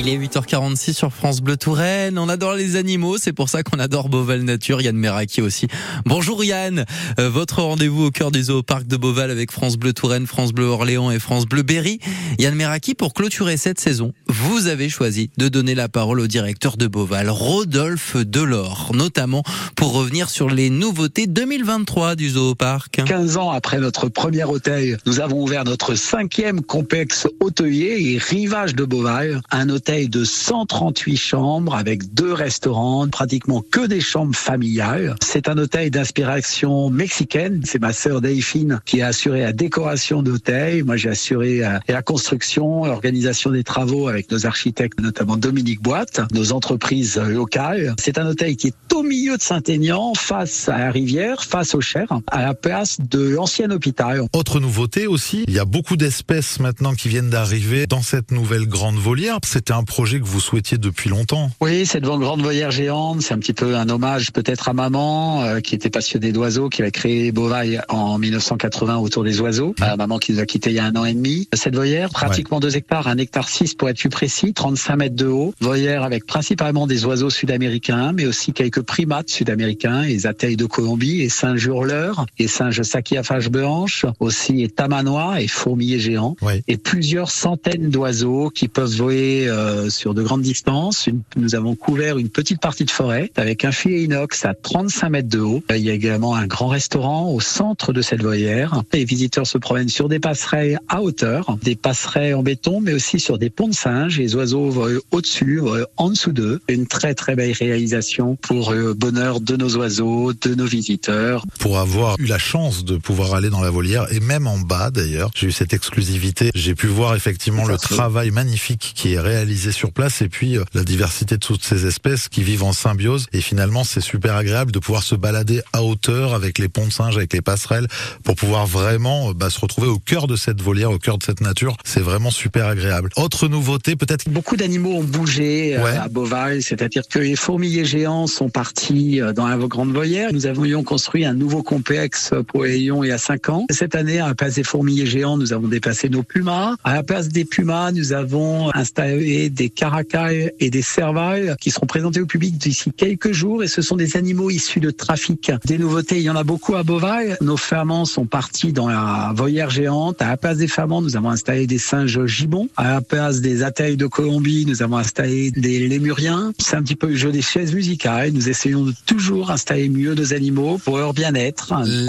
Il est 8h46 sur France Bleu Touraine. On adore les animaux, c'est pour ça qu'on adore Beauval Nature. Yann Meraki aussi. Bonjour Yann, euh, votre rendez-vous au cœur du zooparc de Beauval avec France Bleu Touraine, France Bleu Orléans et France Bleu Berry. Yann Meraki, pour clôturer cette saison, vous avez choisi de donner la parole au directeur de Beauval, Rodolphe Delors, notamment pour revenir sur les nouveautés 2023 du zooparc. 15 ans après notre premier hôtel, nous avons ouvert notre cinquième complexe hôtelier et rivage de Beauval, un hôtel de 138 chambres avec deux restaurants, pratiquement que des chambres familiales. C'est un hôtel d'inspiration mexicaine. C'est ma sœur Delphine qui a assuré la décoration d'hôtel. Moi, j'ai assuré euh, la construction, l'organisation des travaux avec nos architectes, notamment Dominique Boite, nos entreprises locales. C'est un hôtel qui est au milieu de Saint-Aignan, face à la rivière, face au Cher, à la place de l'ancien hôpital. Autre nouveauté aussi, il y a beaucoup d'espèces maintenant qui viennent d'arriver dans cette nouvelle grande volière. Un projet que vous souhaitiez depuis longtemps. Oui, cette grande volière géante, c'est un petit peu un hommage peut-être à maman, euh, qui était passionnée d'oiseaux, qui a créé Beauvaille en 1980 autour des oiseaux. Euh, maman qui nous a quittés il y a un an et demi. Cette volière, pratiquement 2 hectares, un hectare 6 pour être plus précis, 35 mètres de haut. Volière avec principalement des oiseaux sud-américains, mais aussi quelques primates sud-américains, les ateilles de Colombie, les singes hurleurs, les singes saki à blanche, aussi les tamanois et fourmiliers géants, et plusieurs centaines d'oiseaux qui peuvent voler euh, sur de grandes distances. Une- nous avons couvert une petite partie de forêt avec un filet inox à 35 mètres de haut. Il y a également un grand restaurant au centre de cette volière. Les visiteurs se promènent sur des passerelles à hauteur, des passerelles en béton, mais aussi sur des ponts de singes. Les oiseaux volent au-dessus, en dessous d'eux. Une très très belle réalisation pour le bonheur de nos oiseaux, de nos visiteurs. Pour avoir eu la chance de pouvoir aller dans la volière et même en bas d'ailleurs, j'ai eu cette exclusivité. J'ai pu voir effectivement le travail magnifique qui est réalisé sur place et puis euh, la diversité de toutes ces espèces qui vivent en symbiose. Et finalement, c'est super agréable de pouvoir se balader à hauteur avec les ponts de singes, avec les passerelles, pour pouvoir vraiment euh, bah, se retrouver au cœur de cette volière, au cœur de cette nature. C'est vraiment super agréable. Autre nouveauté, peut-être? Beaucoup d'animaux ont bougé euh, Ouais. à Beauval, c'est-à-dire que les fourmiliers géants sont partis dans la grande volière. Nous avions construit un nouveau complexe pour lions il y a cinq ans. Cette année, à la place des fourmiliers géants, nous avons déplacé nos pumas. À la place des pumas, nous avons installé des caracals et des cervales qui seront présentés au public d'ici quelques jours. Et ce sont des animaux issus de trafic. Des nouveautés, il y en a beaucoup à Beauval. Nos ferments sont partis dans la volière géante. À la place des ferments, nous avons installé des singes gibbons. À la place des ateilles de Colombie, nous avons installé des lémuriens. C'est un petit peu le jeu des chaises musicales. Nous essayons de toujours installer mieux nos animaux pour leur bien-être.